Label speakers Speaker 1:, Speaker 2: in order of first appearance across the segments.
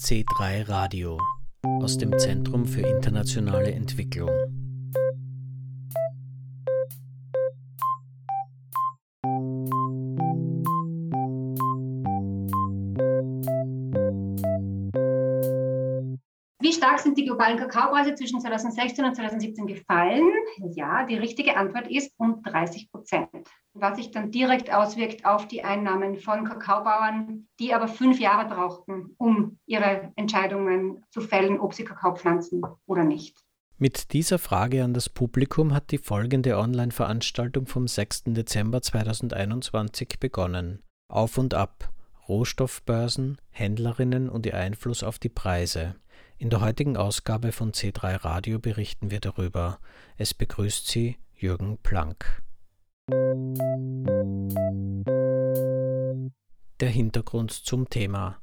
Speaker 1: C3 Radio aus dem Zentrum für internationale Entwicklung.
Speaker 2: stark sind die globalen Kakaopreise zwischen 2016 und 2017 gefallen? Ja, die richtige Antwort ist um 30 Prozent. Was sich dann direkt auswirkt auf die Einnahmen von Kakaobauern, die aber fünf Jahre brauchten, um ihre Entscheidungen zu fällen, ob sie Kakao pflanzen oder nicht.
Speaker 1: Mit dieser Frage an das Publikum hat die folgende Online-Veranstaltung vom 6. Dezember 2021 begonnen. Auf und ab. Rohstoffbörsen, Händlerinnen und ihr Einfluss auf die Preise. In der heutigen Ausgabe von C3 Radio berichten wir darüber. Es begrüßt Sie Jürgen Planck. Der Hintergrund zum Thema.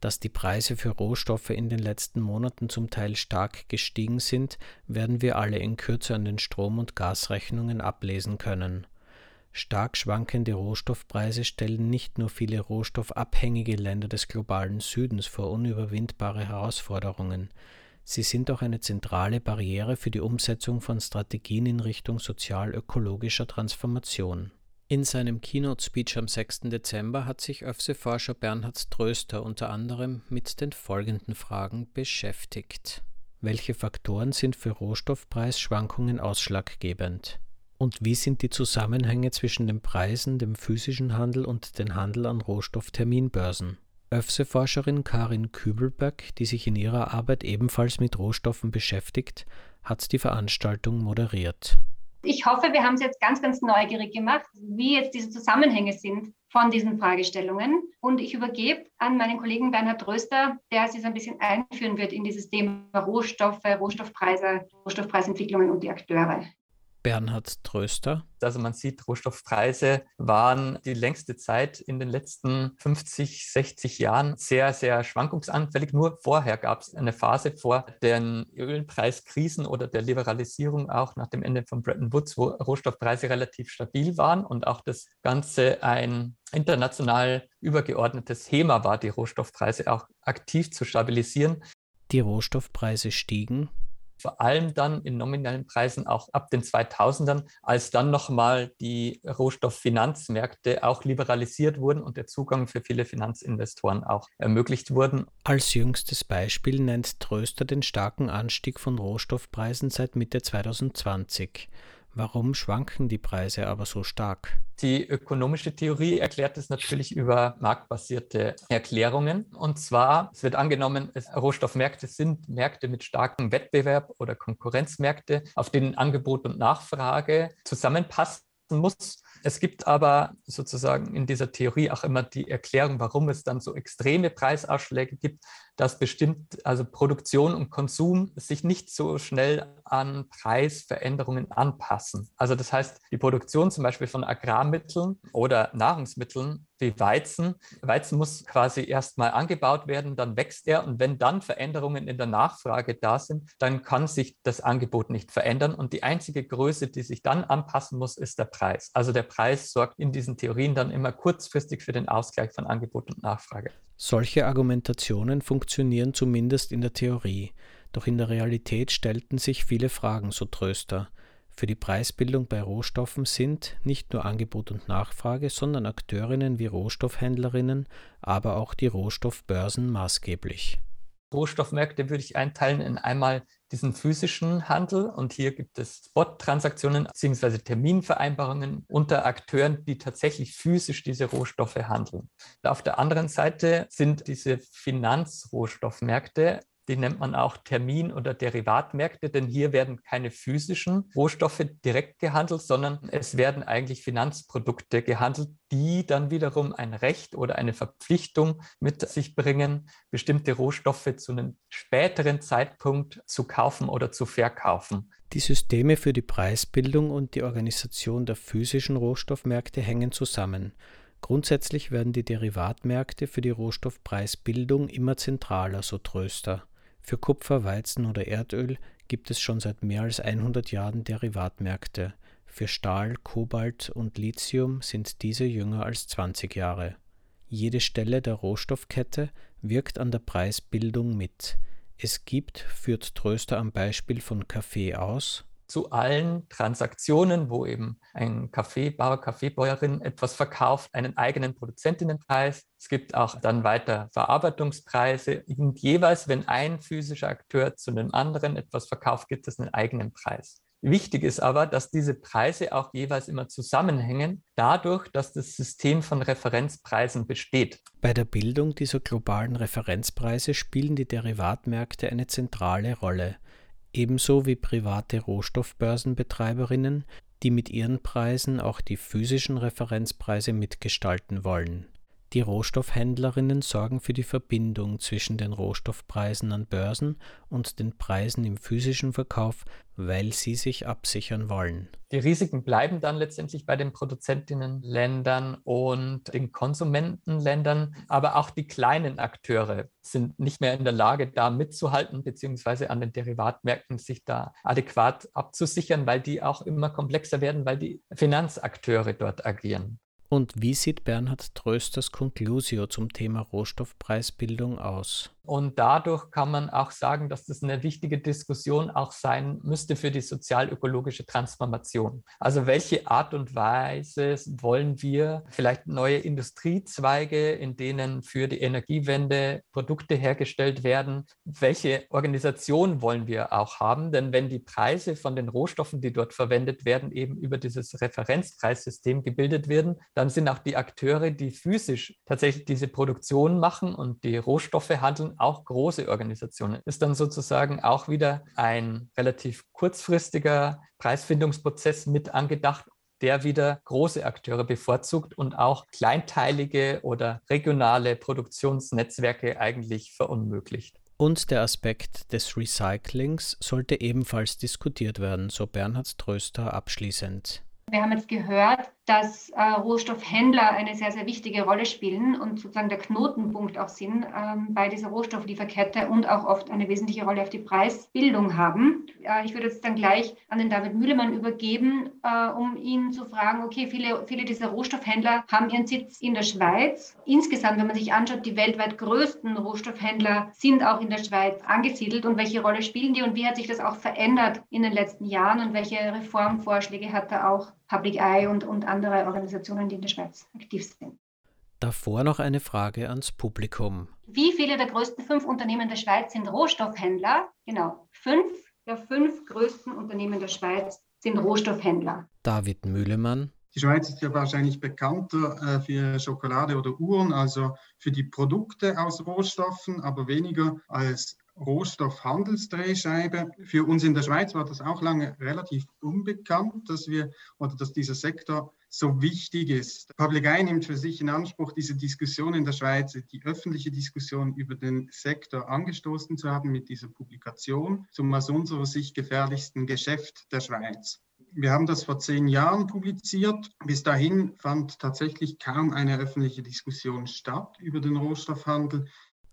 Speaker 1: Dass die Preise für Rohstoffe in den letzten Monaten zum Teil stark gestiegen sind, werden wir alle in Kürze an den Strom- und Gasrechnungen ablesen können. Stark schwankende Rohstoffpreise stellen nicht nur viele rohstoffabhängige Länder des globalen Südens vor unüberwindbare Herausforderungen, sie sind auch eine zentrale Barriere für die Umsetzung von Strategien in Richtung sozial-ökologischer Transformation. In seinem Keynote-Speech am 6. Dezember hat sich ÖFSE-Forscher Bernhard Tröster unter anderem mit den folgenden Fragen beschäftigt. Welche Faktoren sind für Rohstoffpreisschwankungen ausschlaggebend? Und wie sind die Zusammenhänge zwischen den Preisen, dem physischen Handel und dem Handel an Rohstoffterminbörsen? ÖFSE-Forscherin Karin Kübelberg, die sich in ihrer Arbeit ebenfalls mit Rohstoffen beschäftigt, hat die Veranstaltung moderiert.
Speaker 2: Ich hoffe, wir haben es jetzt ganz, ganz neugierig gemacht, wie jetzt diese Zusammenhänge sind von diesen Fragestellungen. Und ich übergebe an meinen Kollegen Bernhard Röster, der sich ein bisschen einführen wird in dieses Thema Rohstoffe, Rohstoffpreise, Rohstoffpreisentwicklungen und die Akteure.
Speaker 1: Bernhard Tröster.
Speaker 3: Also man sieht, Rohstoffpreise waren die längste Zeit in den letzten 50, 60 Jahren sehr, sehr schwankungsanfällig. Nur vorher gab es eine Phase vor den Ölpreiskrisen oder der Liberalisierung auch nach dem Ende von Bretton Woods, wo Rohstoffpreise relativ stabil waren und auch das Ganze ein international übergeordnetes Thema war, die Rohstoffpreise auch aktiv zu stabilisieren.
Speaker 1: Die Rohstoffpreise stiegen
Speaker 3: vor allem dann in nominellen Preisen auch ab den 2000ern, als dann nochmal die Rohstofffinanzmärkte auch liberalisiert wurden und der Zugang für viele Finanzinvestoren auch ermöglicht wurden.
Speaker 1: Als jüngstes Beispiel nennt Tröster den starken Anstieg von Rohstoffpreisen seit Mitte 2020. Warum schwanken die Preise aber so stark?
Speaker 3: Die ökonomische Theorie erklärt es natürlich über marktbasierte Erklärungen. Und zwar, es wird angenommen, es, Rohstoffmärkte sind Märkte mit starkem Wettbewerb oder Konkurrenzmärkte, auf denen Angebot und Nachfrage zusammenpassen muss. Es gibt aber sozusagen in dieser Theorie auch immer die Erklärung, warum es dann so extreme Preisausschläge gibt, dass bestimmt also Produktion und Konsum sich nicht so schnell an Preisveränderungen anpassen. Also das heißt, die Produktion zum Beispiel von Agrarmitteln oder Nahrungsmitteln wie Weizen. Weizen muss quasi erstmal angebaut werden, dann wächst er und wenn dann Veränderungen in der Nachfrage da sind, dann kann sich das Angebot nicht verändern und die einzige Größe, die sich dann anpassen muss, ist der Preis. Also der Preis sorgt in diesen Theorien dann immer kurzfristig für den Ausgleich von Angebot und Nachfrage.
Speaker 1: Solche Argumentationen funktionieren zumindest in der Theorie, doch in der Realität stellten sich viele Fragen, so Tröster. Für die Preisbildung bei Rohstoffen sind nicht nur Angebot und Nachfrage, sondern Akteurinnen wie Rohstoffhändlerinnen, aber auch die Rohstoffbörsen maßgeblich.
Speaker 3: Rohstoffmärkte würde ich einteilen in einmal diesen physischen Handel und hier gibt es Spot-Transaktionen bzw. Terminvereinbarungen unter Akteuren, die tatsächlich physisch diese Rohstoffe handeln. Auf der anderen Seite sind diese Finanzrohstoffmärkte die nennt man auch Termin- oder Derivatmärkte, denn hier werden keine physischen Rohstoffe direkt gehandelt, sondern es werden eigentlich Finanzprodukte gehandelt, die dann wiederum ein Recht oder eine Verpflichtung mit sich bringen, bestimmte Rohstoffe zu einem späteren Zeitpunkt zu kaufen oder zu verkaufen.
Speaker 1: Die Systeme für die Preisbildung und die Organisation der physischen Rohstoffmärkte hängen zusammen. Grundsätzlich werden die Derivatmärkte für die Rohstoffpreisbildung immer zentraler, so Tröster. Für Kupfer, Weizen oder Erdöl gibt es schon seit mehr als 100 Jahren Derivatmärkte, für Stahl, Kobalt und Lithium sind diese jünger als 20 Jahre. Jede Stelle der Rohstoffkette wirkt an der Preisbildung mit. Es gibt, führt Tröster am Beispiel von Kaffee aus,
Speaker 3: zu allen Transaktionen, wo eben ein Kaffeebauer, Kaffeebäuerin etwas verkauft, einen eigenen Produzentinnenpreis. Es gibt auch dann weiter Verarbeitungspreise. Und jeweils, wenn ein physischer Akteur zu einem anderen etwas verkauft, gibt es einen eigenen Preis. Wichtig ist aber, dass diese Preise auch jeweils immer zusammenhängen, dadurch, dass das System von Referenzpreisen besteht.
Speaker 1: Bei der Bildung dieser globalen Referenzpreise spielen die Derivatmärkte eine zentrale Rolle ebenso wie private Rohstoffbörsenbetreiberinnen, die mit ihren Preisen auch die physischen Referenzpreise mitgestalten wollen. Die Rohstoffhändlerinnen sorgen für die Verbindung zwischen den Rohstoffpreisen an Börsen und den Preisen im physischen Verkauf, weil sie sich absichern wollen.
Speaker 3: Die Risiken bleiben dann letztendlich bei den Produzentinnenländern und den Konsumentenländern, aber auch die kleinen Akteure sind nicht mehr in der Lage, da mitzuhalten, beziehungsweise an den Derivatmärkten sich da adäquat abzusichern, weil die auch immer komplexer werden, weil die Finanzakteure dort agieren.
Speaker 1: Und wie sieht Bernhard Trösters Conclusio zum Thema Rohstoffpreisbildung aus?
Speaker 3: Und dadurch kann man auch sagen, dass das eine wichtige Diskussion auch sein müsste für die sozial-ökologische Transformation. Also welche Art und Weise wollen wir vielleicht neue Industriezweige, in denen für die Energiewende Produkte hergestellt werden? Welche Organisation wollen wir auch haben? Denn wenn die Preise von den Rohstoffen, die dort verwendet werden, eben über dieses Referenzpreissystem gebildet werden, dann sind auch die Akteure, die physisch tatsächlich diese Produktion machen und die Rohstoffe handeln, auch große Organisationen, ist dann sozusagen auch wieder ein relativ kurzfristiger Preisfindungsprozess mit angedacht, der wieder große Akteure bevorzugt und auch kleinteilige oder regionale Produktionsnetzwerke eigentlich verunmöglicht.
Speaker 1: Und der Aspekt des Recyclings sollte ebenfalls diskutiert werden, so Bernhard Tröster abschließend.
Speaker 2: Wir haben jetzt gehört, dass äh, Rohstoffhändler eine sehr, sehr wichtige Rolle spielen und sozusagen der Knotenpunkt auch sind ähm, bei dieser Rohstofflieferkette und auch oft eine wesentliche Rolle auf die Preisbildung haben. Äh, ich würde jetzt dann gleich an den David Mühlemann übergeben, äh, um ihn zu fragen, okay, viele, viele dieser Rohstoffhändler haben ihren Sitz in der Schweiz. Insgesamt, wenn man sich anschaut, die weltweit größten Rohstoffhändler sind auch in der Schweiz angesiedelt und welche Rolle spielen die und wie hat sich das auch verändert in den letzten Jahren und welche Reformvorschläge hat da auch Public Eye und, und andere Organisationen, die in der Schweiz aktiv sind.
Speaker 1: Davor noch eine Frage ans Publikum.
Speaker 2: Wie viele der größten fünf Unternehmen der Schweiz sind Rohstoffhändler? Genau, fünf der fünf größten Unternehmen der Schweiz sind Rohstoffhändler.
Speaker 1: David Mühlemann.
Speaker 4: Die Schweiz ist ja wahrscheinlich bekannter äh, für Schokolade oder Uhren, also für die Produkte aus Rohstoffen, aber weniger als Rohstoffhandelsdrehscheibe. Für uns in der Schweiz war das auch lange relativ unbekannt, dass wir oder dass dieser Sektor so wichtig ist. Public Eye nimmt für sich in Anspruch, diese Diskussion in der Schweiz, die öffentliche Diskussion über den Sektor angestoßen zu haben mit dieser Publikation zum aus unserer Sicht gefährlichsten Geschäft der Schweiz. Wir haben das vor zehn Jahren publiziert. Bis dahin fand tatsächlich kaum eine öffentliche Diskussion statt über den Rohstoffhandel.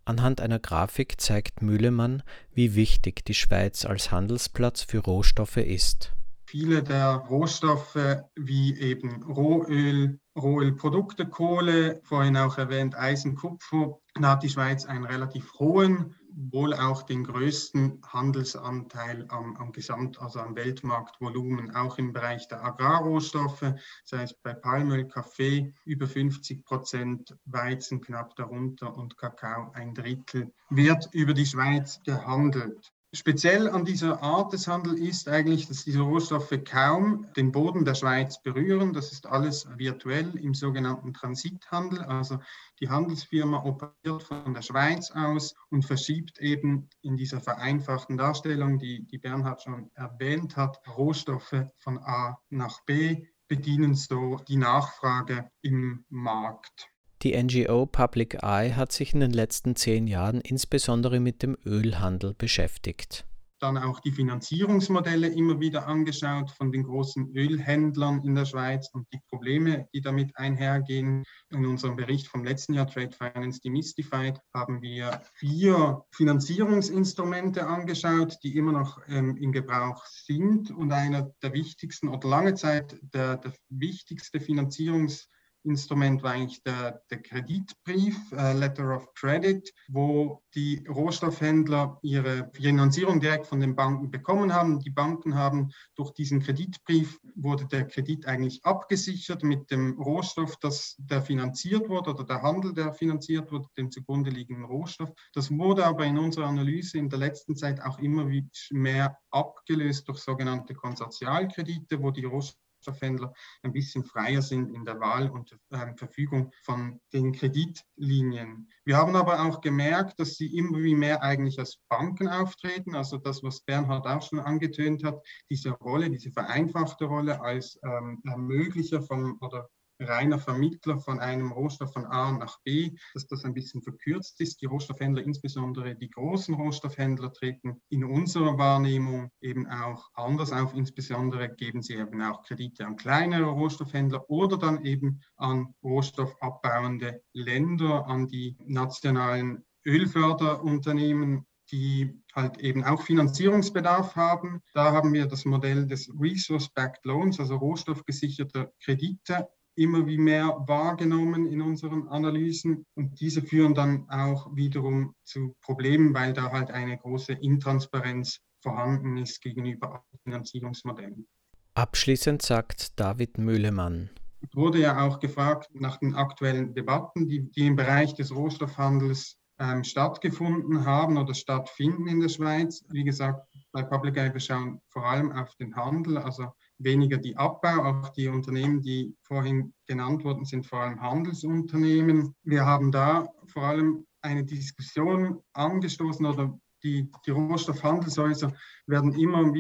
Speaker 1: Anhand einer Grafik zeigt Mühlemann, wie wichtig die Schweiz als Handelsplatz für Rohstoffe ist.
Speaker 4: Viele der Rohstoffe wie eben Rohöl, Rohölprodukte, Kohle, vorhin auch erwähnt Eisen, Kupfer, da hat die Schweiz einen relativ hohen wohl auch den größten Handelsanteil am, am Gesamt, also am Weltmarktvolumen, auch im Bereich der Agrarrohstoffe, sei es bei Palmöl, Kaffee über 50 Prozent, Weizen knapp darunter und Kakao ein Drittel, wird über die Schweiz gehandelt. Speziell an dieser Art des Handels ist eigentlich, dass diese Rohstoffe kaum den Boden der Schweiz berühren. Das ist alles virtuell im sogenannten Transithandel. Also die Handelsfirma operiert von der Schweiz aus und verschiebt eben in dieser vereinfachten Darstellung, die, die Bernhard schon erwähnt hat, Rohstoffe von A nach B, bedienen so die Nachfrage im Markt.
Speaker 1: Die NGO Public Eye hat sich in den letzten zehn Jahren insbesondere mit dem Ölhandel beschäftigt.
Speaker 4: Dann auch die Finanzierungsmodelle immer wieder angeschaut von den großen Ölhändlern in der Schweiz und die Probleme, die damit einhergehen. In unserem Bericht vom letzten Jahr Trade Finance Demystified haben wir vier Finanzierungsinstrumente angeschaut, die immer noch ähm, in Gebrauch sind. Und einer der wichtigsten oder lange Zeit der, der wichtigste Finanzierungsinstrument Instrument war eigentlich der, der Kreditbrief, äh, Letter of Credit, wo die Rohstoffhändler ihre Finanzierung direkt von den Banken bekommen haben. Die Banken haben durch diesen Kreditbrief wurde der Kredit eigentlich abgesichert mit dem Rohstoff, das der finanziert wurde oder der Handel, der finanziert wurde, dem zugrunde liegenden Rohstoff. Das wurde aber in unserer Analyse in der letzten Zeit auch immer mehr abgelöst durch sogenannte Konsortialkredite, wo die Rohstoffe Rohstoffhändler ein bisschen freier sind in der Wahl und äh, Verfügung von den Kreditlinien. Wir haben aber auch gemerkt, dass sie immer wie mehr eigentlich als Banken auftreten, also das, was Bernhard auch schon angetönt hat, diese Rolle, diese vereinfachte Rolle als ähm, Ermöglicher von oder reiner Vermittler von einem Rohstoff von A nach B, dass das ein bisschen verkürzt ist. Die Rohstoffhändler, insbesondere die großen Rohstoffhändler, treten in unserer Wahrnehmung eben auch anders auf. Insbesondere geben sie eben auch Kredite an kleinere Rohstoffhändler oder dann eben an rohstoffabbauende Länder, an die nationalen Ölförderunternehmen die halt eben auch Finanzierungsbedarf haben. Da haben wir das Modell des Resource-Backed Loans, also rohstoffgesicherter Kredite immer wie mehr wahrgenommen in unseren Analysen und diese führen dann auch wiederum zu Problemen, weil da halt eine große Intransparenz vorhanden ist gegenüber Finanzierungsmodellen.
Speaker 1: Abschließend sagt David Mühlemann.
Speaker 4: Es wurde ja auch gefragt nach den aktuellen Debatten, die, die im Bereich des Rohstoffhandels ähm, stattgefunden haben oder stattfinden in der Schweiz. Wie gesagt, bei Public Eye, wir schauen vor allem auf den Handel, also weniger die Abbau. Auch die Unternehmen, die vorhin genannt wurden, sind vor allem Handelsunternehmen. Wir haben da vor allem eine Diskussion angestoßen oder die, die Rohstoffhandelshäuser werden immer,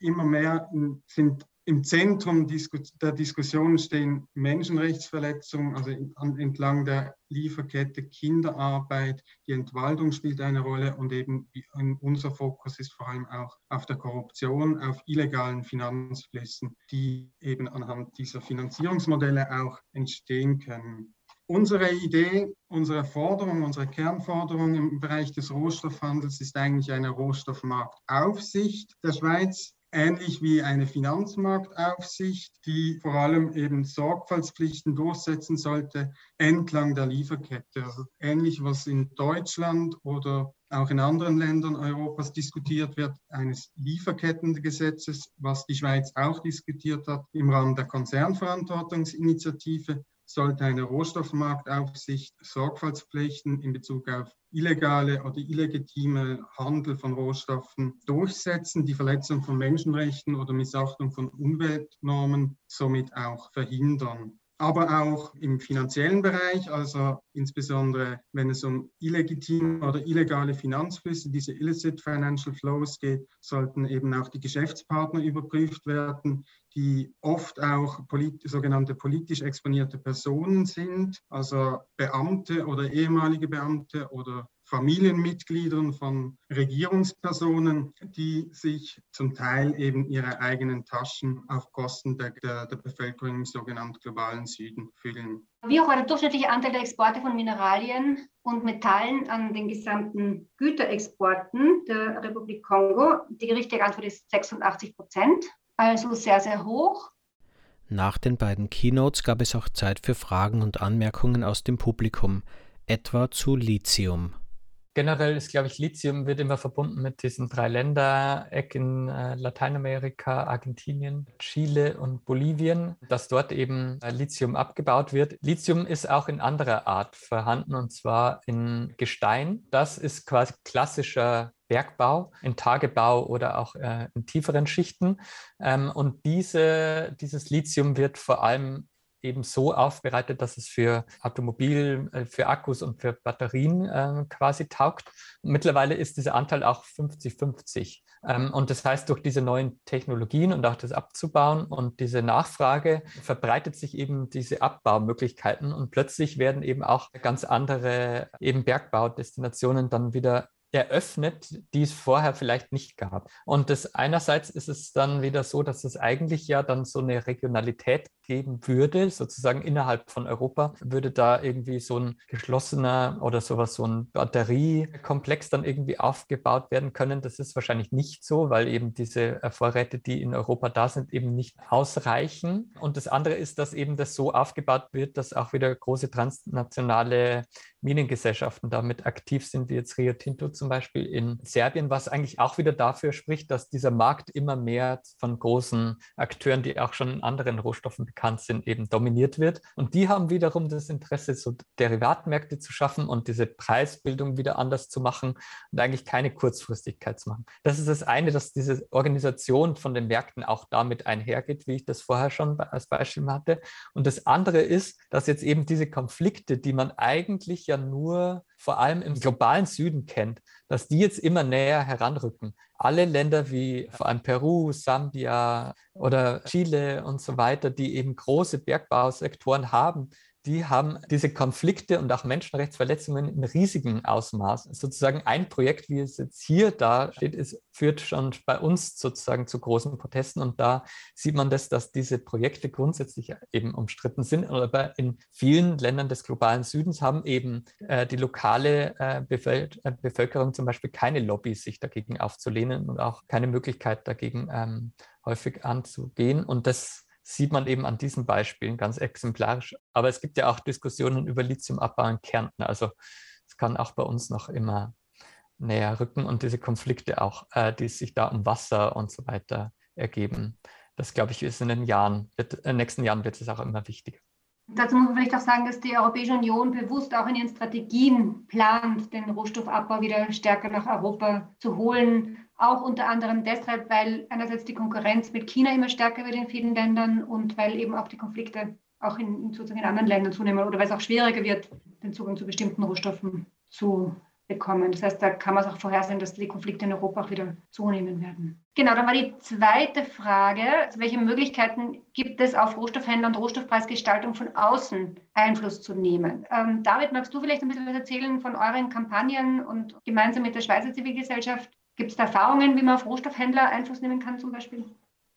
Speaker 4: immer mehr, sind im Zentrum der Diskussion stehen Menschenrechtsverletzungen, also entlang der Lieferkette Kinderarbeit, die Entwaldung spielt eine Rolle und eben unser Fokus ist vor allem auch auf der Korruption, auf illegalen Finanzflüssen, die eben anhand dieser Finanzierungsmodelle auch entstehen können. Unsere Idee, unsere Forderung, unsere Kernforderung im Bereich des Rohstoffhandels ist eigentlich eine Rohstoffmarktaufsicht der Schweiz ähnlich wie eine Finanzmarktaufsicht, die vor allem eben Sorgfaltspflichten durchsetzen sollte entlang der Lieferkette. Also ähnlich was in Deutschland oder auch in anderen Ländern Europas diskutiert wird, eines Lieferkettengesetzes, was die Schweiz auch diskutiert hat im Rahmen der Konzernverantwortungsinitiative sollte eine Rohstoffmarktaufsicht Sorgfaltspflichten in Bezug auf illegale oder illegitime Handel von Rohstoffen durchsetzen, die Verletzung von Menschenrechten oder Missachtung von Umweltnormen somit auch verhindern. Aber auch im finanziellen Bereich, also insbesondere wenn es um illegitime oder illegale Finanzflüsse, diese illicit financial flows geht, sollten eben auch die Geschäftspartner überprüft werden, die oft auch polit sogenannte politisch exponierte Personen sind, also Beamte oder ehemalige Beamte oder Familienmitgliedern von Regierungspersonen, die sich zum Teil eben ihre eigenen Taschen auf Kosten der, der, der Bevölkerung im sogenannten globalen Süden füllen.
Speaker 2: Wie hoch war der durchschnittliche Anteil der Exporte von Mineralien und Metallen an den gesamten Güterexporten der Republik Kongo? Die richtige Antwort ist 86 Prozent, also sehr, sehr hoch.
Speaker 1: Nach den beiden Keynotes gab es auch Zeit für Fragen und Anmerkungen aus dem Publikum, etwa zu Lithium.
Speaker 3: Generell ist, glaube ich, Lithium wird immer verbunden mit diesen drei Länder-Eck in äh, Lateinamerika, Argentinien, Chile und Bolivien, dass dort eben äh, Lithium abgebaut wird. Lithium ist auch in anderer Art vorhanden und zwar in Gestein. Das ist quasi klassischer Bergbau, in Tagebau oder auch äh, in tieferen Schichten. Ähm, und diese, dieses Lithium wird vor allem eben so aufbereitet, dass es für Automobil, äh, für Akkus und für Batterien äh, quasi taugt. Mittlerweile ist dieser Anteil auch 50-50. Ähm, und das heißt, durch diese neuen Technologien und auch das abzubauen und diese Nachfrage verbreitet sich eben diese Abbaumöglichkeiten und plötzlich werden eben auch ganz andere eben Bergbaudestinationen dann wieder eröffnet, die es vorher vielleicht nicht gab. Und das einerseits ist es dann wieder so, dass es eigentlich ja dann so eine Regionalität geben würde, sozusagen innerhalb von Europa, würde da irgendwie so ein geschlossener oder sowas, so ein Batteriekomplex dann irgendwie aufgebaut werden können. Das ist wahrscheinlich nicht so, weil eben diese Vorräte, die in Europa da sind, eben nicht ausreichen. Und das andere ist, dass eben das so aufgebaut wird, dass auch wieder große transnationale Minengesellschaften damit aktiv sind, wie jetzt Rio Tinto zum Beispiel in Serbien, was eigentlich auch wieder dafür spricht, dass dieser Markt immer mehr von großen Akteuren, die auch schon in anderen Rohstoffen bekannt sind, eben dominiert wird. Und die haben wiederum das Interesse, so Derivatmärkte zu schaffen und diese Preisbildung wieder anders zu machen und eigentlich keine Kurzfristigkeit zu machen. Das ist das eine, dass diese Organisation von den Märkten auch damit einhergeht, wie ich das vorher schon als Beispiel hatte. Und das andere ist, dass jetzt eben diese Konflikte, die man eigentlich ja ja nur vor allem im globalen Süden kennt, dass die jetzt immer näher heranrücken. Alle Länder wie vor allem Peru, Sambia oder Chile und so weiter, die eben große Bergbausektoren haben, die haben diese Konflikte und auch Menschenrechtsverletzungen in riesigem Ausmaß. Sozusagen ein Projekt, wie es jetzt hier da steht, ist, führt schon bei uns sozusagen zu großen Protesten. Und da sieht man das, dass diese Projekte grundsätzlich eben umstritten sind. Aber in vielen Ländern des globalen Südens haben eben äh, die lokale äh, Bevölker äh, Bevölkerung zum Beispiel keine Lobby, sich dagegen aufzulehnen und auch keine Möglichkeit dagegen ähm, häufig anzugehen. Und das sieht man eben an diesen Beispielen ganz exemplarisch. Aber es gibt ja auch Diskussionen über Lithiumabbau in Kärnten. Also es kann auch bei uns noch immer näher rücken und diese Konflikte auch, äh, die sich da um Wasser und so weiter ergeben. Das glaube ich ist in den Jahren, wird, in den nächsten Jahren wird es auch immer wichtiger.
Speaker 2: Dazu muss man vielleicht auch sagen, dass die Europäische Union bewusst auch in ihren Strategien plant, den Rohstoffabbau wieder stärker nach Europa zu holen. Auch unter anderem deshalb, weil einerseits die Konkurrenz mit China immer stärker wird in vielen Ländern und weil eben auch die Konflikte auch in, sozusagen in anderen Ländern zunehmen oder weil es auch schwieriger wird, den Zugang zu bestimmten Rohstoffen zu bekommen. Das heißt, da kann man es auch vorhersehen, dass die Konflikte in Europa auch wieder zunehmen werden. Genau, dann war die zweite Frage, also welche Möglichkeiten gibt es auf Rohstoffhändler und Rohstoffpreisgestaltung von außen Einfluss zu nehmen? Ähm, David, magst du vielleicht ein bisschen was erzählen von euren Kampagnen und gemeinsam mit der Schweizer Zivilgesellschaft? Gibt es da Erfahrungen, wie man auf Rohstoffhändler Einfluss nehmen kann zum Beispiel?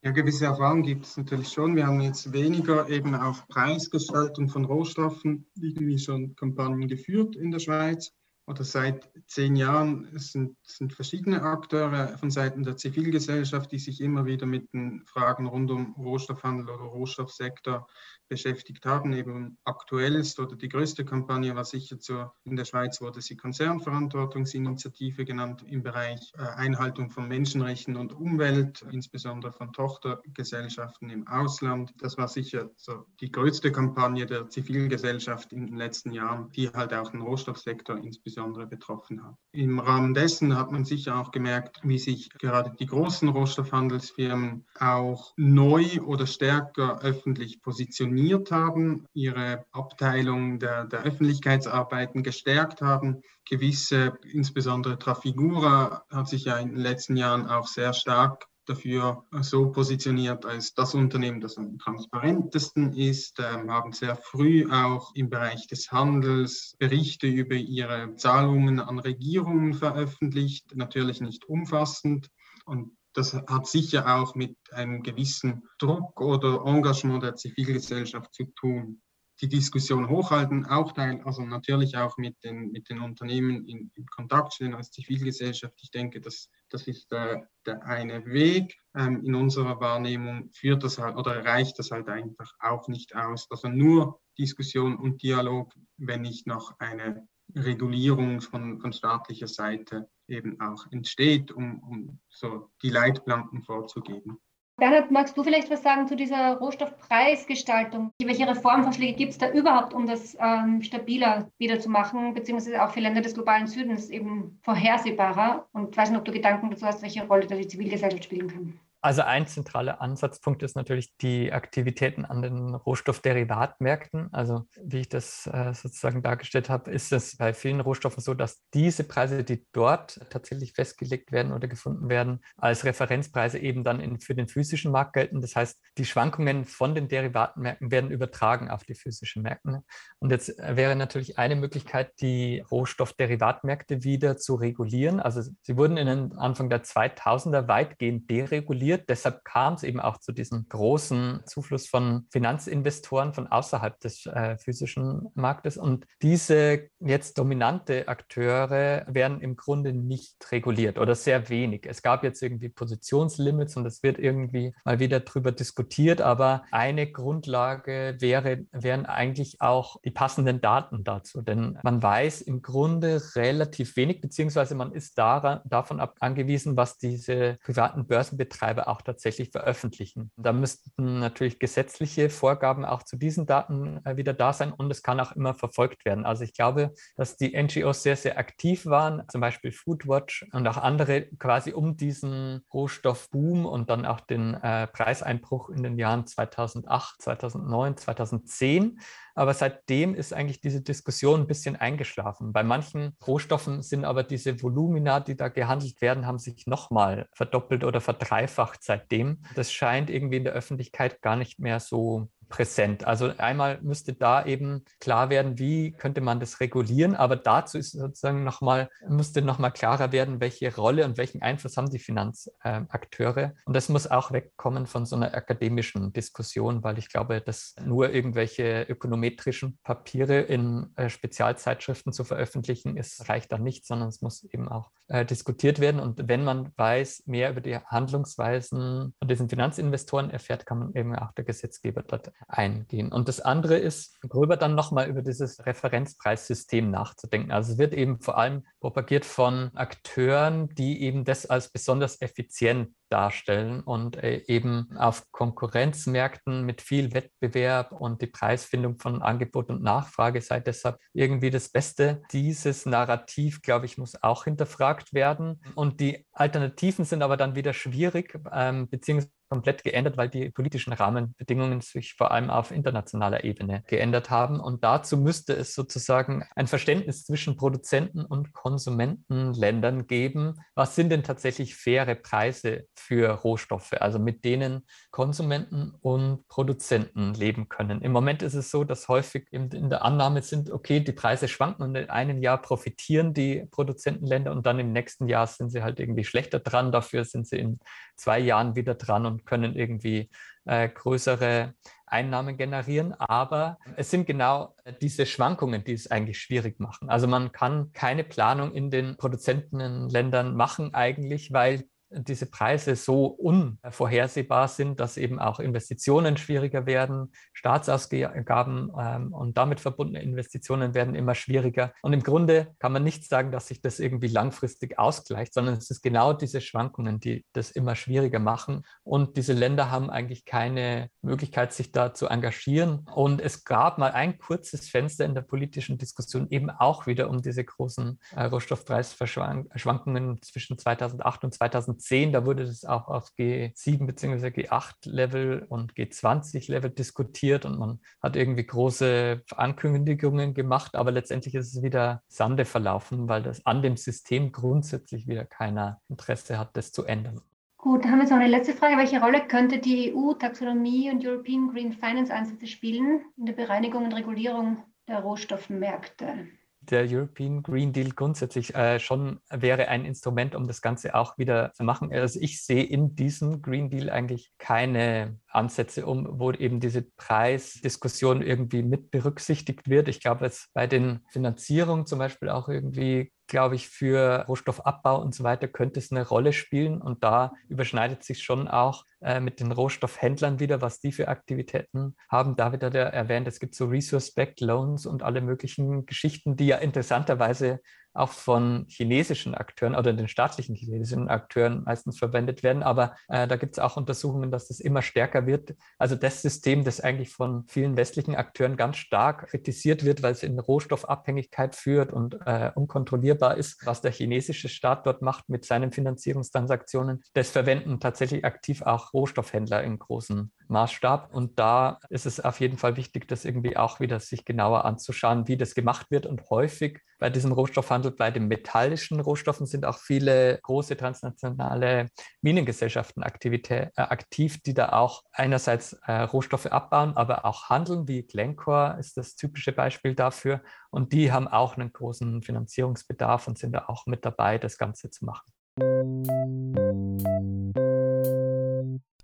Speaker 4: Ja, gewisse Erfahrungen gibt es natürlich schon. Wir haben jetzt weniger eben auf Preisgestaltung von Rohstoffen irgendwie schon Kampagnen geführt in der Schweiz oder seit zehn Jahren sind, sind verschiedene Akteure von Seiten der Zivilgesellschaft, die sich immer wieder mit den Fragen rund um Rohstoffhandel oder Rohstoffsektor beschäftigt haben. Eben aktuellst oder die größte Kampagne war sicher zur, in der Schweiz wurde sie Konzernverantwortungsinitiative genannt im Bereich äh, Einhaltung von Menschenrechten und Umwelt, insbesondere von Tochtergesellschaften im Ausland. Das war sicher so die größte Kampagne der Zivilgesellschaft in den letzten Jahren, die halt auch den Rohstoffsektor insbesondere betroffen hat. Im Rahmen dessen hat man sicher auch gemerkt, wie sich gerade die großen Rohstoffhandelsfirmen auch neu oder stärker öffentlich positionieren reformiert haben, ihre Abteilung der, der Öffentlichkeitsarbeiten gestärkt haben. Gewisse, insbesondere Trafigura, hat sich ja in den letzten Jahren auch sehr stark dafür so positioniert als das Unternehmen, das am transparentesten ist, ähm, haben sehr früh auch im Bereich des Handels Berichte über ihre Zahlungen an Regierungen veröffentlicht, natürlich nicht umfassend. Und das hat sicher auch mit einem gewissen Druck oder Engagement der Zivilgesellschaft zu tun. Die Diskussion hochhalten, auch teil, also natürlich auch mit den, mit den Unternehmen in, in Kontakt stehen als Zivilgesellschaft. Ich denke, das, das ist der, der eine Weg. Ähm, in unserer Wahrnehmung führt das halt oder reicht das halt einfach auch nicht aus. Also nur Diskussion und Dialog, wenn nicht noch eine Regulierung von, von staatlicher Seite eben auch entsteht, um, um so die Leitplanken vorzugeben.
Speaker 2: Bernhard, magst du vielleicht was sagen zu dieser Rohstoffpreisgestaltung? Welche Reformvorschläge gibt es da überhaupt, um das ähm, stabiler wiederzumachen, beziehungsweise auch für Länder des globalen Südens eben vorhersehbarer? Und ich weiß nicht, ob du Gedanken dazu hast, welche Rolle da die Zivilgesellschaft spielen kann.
Speaker 3: Also ein zentraler Ansatzpunkt ist natürlich die Aktivitäten an den Rohstoffderivatmärkten. Also wie ich das äh, sozusagen dargestellt habe, ist es bei vielen Rohstoffen so, dass diese Preise, die dort tatsächlich festgelegt werden oder gefunden werden, als Referenzpreise eben dann in, für den physischen Markt gelten. Das heißt, die Schwankungen von den Derivatenmärkten werden übertragen auf die physischen Märkte. Und jetzt wäre natürlich eine Möglichkeit, die Rohstoffderivatmärkte wieder zu regulieren. Also sie wurden in den Anfang der 2000er weitgehend dereguliert reguliert. Deshalb kam es eben auch zu diesem großen Zufluss von Finanzinvestoren von außerhalb des äh, physischen Marktes. Und diese jetzt dominante Akteure werden im Grunde nicht reguliert oder sehr wenig. Es gab jetzt irgendwie Positionslimits und es wird irgendwie mal wieder darüber diskutiert, aber eine Grundlage wäre, wären eigentlich auch die passenden Daten dazu. Denn man weiß im Grunde relativ wenig, beziehungsweise man ist daran, davon ab, angewiesen, was diese privaten Börsenbetreiber auch tatsächlich veröffentlichen. Da müssten natürlich gesetzliche Vorgaben auch zu diesen Daten äh, wieder da sein und es kann auch immer verfolgt werden. Also ich glaube, dass die NGOs sehr, sehr aktiv waren, zum Beispiel Foodwatch und auch andere quasi um diesen Rohstoffboom und dann auch den äh, Preiseinbruch in den Jahren 2008, 2009, 2010 aber seitdem ist eigentlich diese Diskussion ein bisschen eingeschlafen. Bei manchen Rohstoffen sind aber diese Volumina, die da gehandelt werden, haben sich nochmal verdoppelt oder verdreifacht seitdem. Das scheint irgendwie in der Öffentlichkeit gar nicht mehr so präsent. Also einmal müsste da eben klar werden, wie könnte man das regulieren, aber dazu ist sozusagen nochmal, müsste nochmal klarer werden, welche Rolle und welchen Einfluss haben die Finanzakteure. Und das muss auch wegkommen von so einer akademischen Diskussion, weil ich glaube, dass nur irgendwelche ökonometrischen Papiere in äh, Spezialzeitschriften zu veröffentlichen, ist, reicht dann nicht, sondern es muss eben auch äh, diskutiert werden. Und wenn man weiß, mehr über die Handlungsweisen von diesen Finanzinvestoren erfährt, kann man eben auch der Gesetzgeber dort eingehen. Und das andere ist, gröber dann nochmal über dieses Referenzpreissystem nachzudenken. Also es wird eben vor allem propagiert von Akteuren, die eben das als besonders effizient darstellen und äh, eben auf Konkurrenzmärkten mit viel Wettbewerb und die Preisfindung von Angebot und Nachfrage sei deshalb irgendwie das Beste. Dieses Narrativ, glaube ich, muss auch hinterfragt werden. Und die Alternativen sind aber dann wieder schwierig, ähm, beziehungsweise komplett geändert, weil die politischen Rahmenbedingungen sich vor allem auf internationaler Ebene geändert haben. Und dazu müsste es sozusagen ein Verständnis zwischen Produzenten und Konsumentenländern geben. Was sind denn tatsächlich faire Preise für Rohstoffe, also mit denen Konsumenten und Produzenten leben können? Im Moment ist es so, dass häufig in der Annahme sind, okay, die Preise schwanken und in einem Jahr profitieren die Produzentenländer und dann im nächsten Jahr sind sie halt irgendwie schlechter dran. Dafür sind sie in zwei Jahren wieder dran und können irgendwie äh, größere Einnahmen generieren. Aber es sind genau diese Schwankungen, die es eigentlich schwierig machen. Also man kann keine Planung in den Produzentenländern machen eigentlich, weil diese Preise so unvorhersehbar sind, dass eben auch Investitionen schwieriger werden, Staatsausgaben ähm, und damit verbundene Investitionen werden immer schwieriger. Und im Grunde kann man nicht sagen, dass sich das irgendwie langfristig ausgleicht, sondern es ist genau diese Schwankungen, die das immer schwieriger machen. Und diese Länder haben eigentlich keine Möglichkeit, sich da zu engagieren. Und es gab mal ein kurzes Fenster in der politischen Diskussion eben auch wieder um diese großen äh, Rohstoffpreisschwankungen zwischen 2008 und 2010 2010, da wurde das auch auf G7 bzw. G8-Level und G20-Level diskutiert und man hat irgendwie große Ankündigungen gemacht, aber letztendlich ist es wieder Sande verlaufen, weil das an dem System grundsätzlich wieder keiner Interesse hat, das zu ändern.
Speaker 2: Gut, dann haben wir jetzt noch eine letzte Frage. Welche Rolle könnte die EU-Taxonomie und European Green Finance Ansätze spielen in der Bereinigung und Regulierung der Rohstoffmärkte?
Speaker 3: Der European Green Deal grundsätzlich äh, schon wäre ein Instrument, um das Ganze auch wieder zu machen. Also ich sehe in diesem Green Deal eigentlich keine Ansätze, um, wo eben diese Preisdiskussion irgendwie mit berücksichtigt wird. Ich glaube, es bei den Finanzierungen zum Beispiel auch irgendwie glaube ich, für Rohstoffabbau und so weiter könnte es eine Rolle spielen. Und da überschneidet sich schon auch äh, mit den Rohstoffhändlern wieder, was die für Aktivitäten haben. David hat ja erwähnt, es gibt so Resource-Backed Loans und alle möglichen Geschichten, die ja interessanterweise auch von chinesischen Akteuren oder den staatlichen chinesischen Akteuren meistens verwendet werden. Aber äh, da gibt es auch Untersuchungen, dass das immer stärker wird. Also das System, das eigentlich von vielen westlichen Akteuren ganz stark kritisiert wird, weil es in Rohstoffabhängigkeit führt und äh, unkontrollierbar ist, was der chinesische Staat dort macht mit seinen Finanzierungstransaktionen. Das verwenden tatsächlich aktiv auch Rohstoffhändler in großen Maßstab. Und da ist es auf jeden Fall wichtig, das irgendwie auch wieder sich genauer anzuschauen, wie das gemacht wird. Und häufig bei diesem Rohstoffhandel, bei den metallischen Rohstoffen sind auch viele große transnationale Minengesellschaften äh, aktiv, die da auch einerseits äh, Rohstoffe abbauen, aber auch handeln, wie Glencore ist das typische Beispiel dafür. Und die haben auch einen großen Finanzierungsbedarf und sind da auch mit dabei, das Ganze zu machen.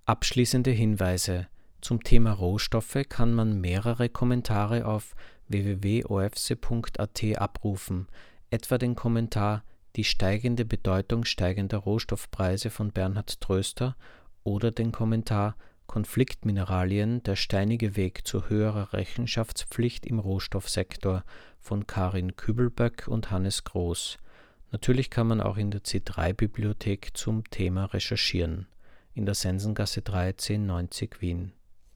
Speaker 1: Abschließende Hinweise. Zum Thema Rohstoffe kann man mehrere Kommentare auf www.ofse.at abrufen, etwa den Kommentar Die steigende Bedeutung steigender Rohstoffpreise von Bernhard Tröster oder den Kommentar Konfliktmineralien der steinige Weg zu höherer Rechenschaftspflicht im Rohstoffsektor von Karin Kübelböck und Hannes Groß. Natürlich kann man auch in der C3-Bibliothek zum Thema recherchieren in der Sensengasse 13 90 Wien.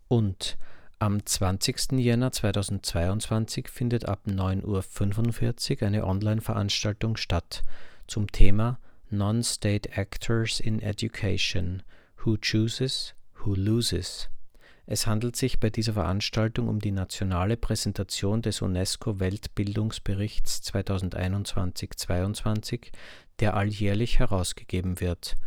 Speaker 1: Und am 20. Jänner 2022 findet ab 9.45 Uhr eine Online-Veranstaltung statt zum Thema Non-State Actors in Education – Who Chooses, Who Loses? Es handelt sich bei dieser Veranstaltung um die nationale Präsentation des UNESCO-Weltbildungsberichts 2021-22, der alljährlich herausgegeben wird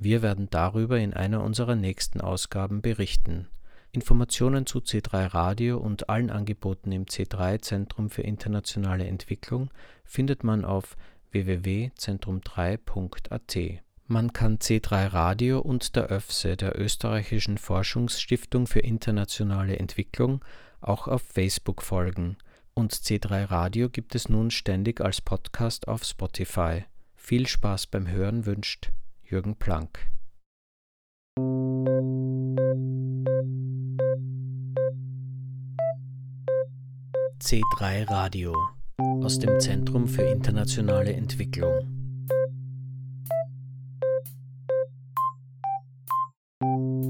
Speaker 1: wir werden darüber in einer unserer nächsten Ausgaben berichten. Informationen zu C3 Radio und allen Angeboten im C3 Zentrum für internationale Entwicklung findet man auf www.zentrum3.at. Man kann C3 Radio und der ÖFSE, der Österreichischen Forschungsstiftung für internationale Entwicklung, auch auf Facebook folgen. Und C3 Radio gibt es nun ständig als Podcast auf Spotify. Viel Spaß beim Hören wünscht Jürgen Planck. C3 Radio aus dem Zentrum für internationale Entwicklung.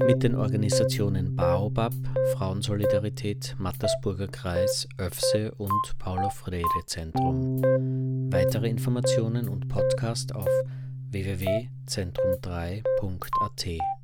Speaker 1: Mit den Organisationen Baobab, Frauensolidarität, Mattersburger Kreis, ÖFSE und Paulo Freire Zentrum. Weitere Informationen und Podcast auf www.zentrum3.at